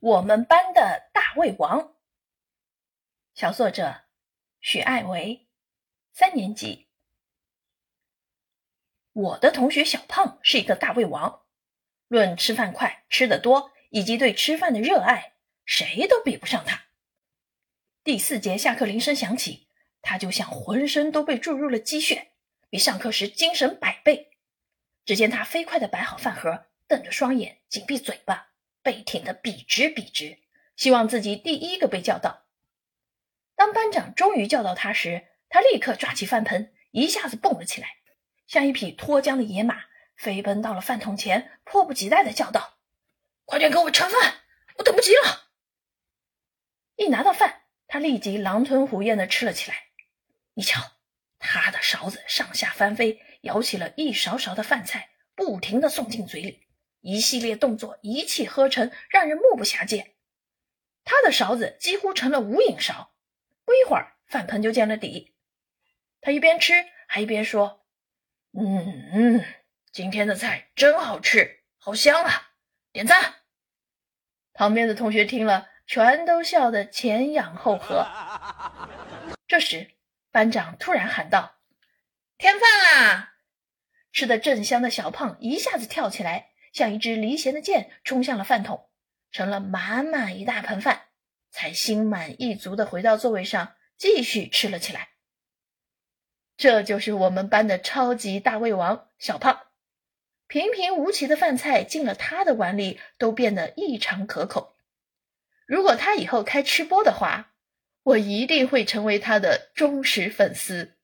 我们班的大胃王。小作者许爱维，三年级。我的同学小胖是一个大胃王，论吃饭快、吃得多以及对吃饭的热爱，谁都比不上他。第四节下课铃声响起，他就像浑身都被注入了鸡血，比上课时精神百倍。只见他飞快地摆好饭盒，瞪着双眼，紧闭嘴巴。背挺得笔直笔直，希望自己第一个被叫到。当班长终于叫到他时，他立刻抓起饭盆，一下子蹦了起来，像一匹脱缰的野马，飞奔到了饭桶前，迫不及待地叫道：“快点给我盛饭，我等不及了！”一拿到饭，他立即狼吞虎咽地吃了起来。你瞧，他的勺子上下翻飞，舀起了一勺勺的饭菜，不停地送进嘴里。一系列动作一气呵成，让人目不暇接。他的勺子几乎成了无影勺，不一会儿饭盆就见了底。他一边吃还一边说：“嗯嗯，今天的菜真好吃，好香啊！点赞。”旁边的同学听了，全都笑得前仰后合。这时，班长突然喊道：“添饭啦！”吃的正香的小胖一下子跳起来。像一支离弦的箭，冲向了饭桶，盛了满满一大盆饭，才心满意足的回到座位上，继续吃了起来。这就是我们班的超级大胃王小胖，平平无奇的饭菜进了他的碗里，都变得异常可口。如果他以后开吃播的话，我一定会成为他的忠实粉丝。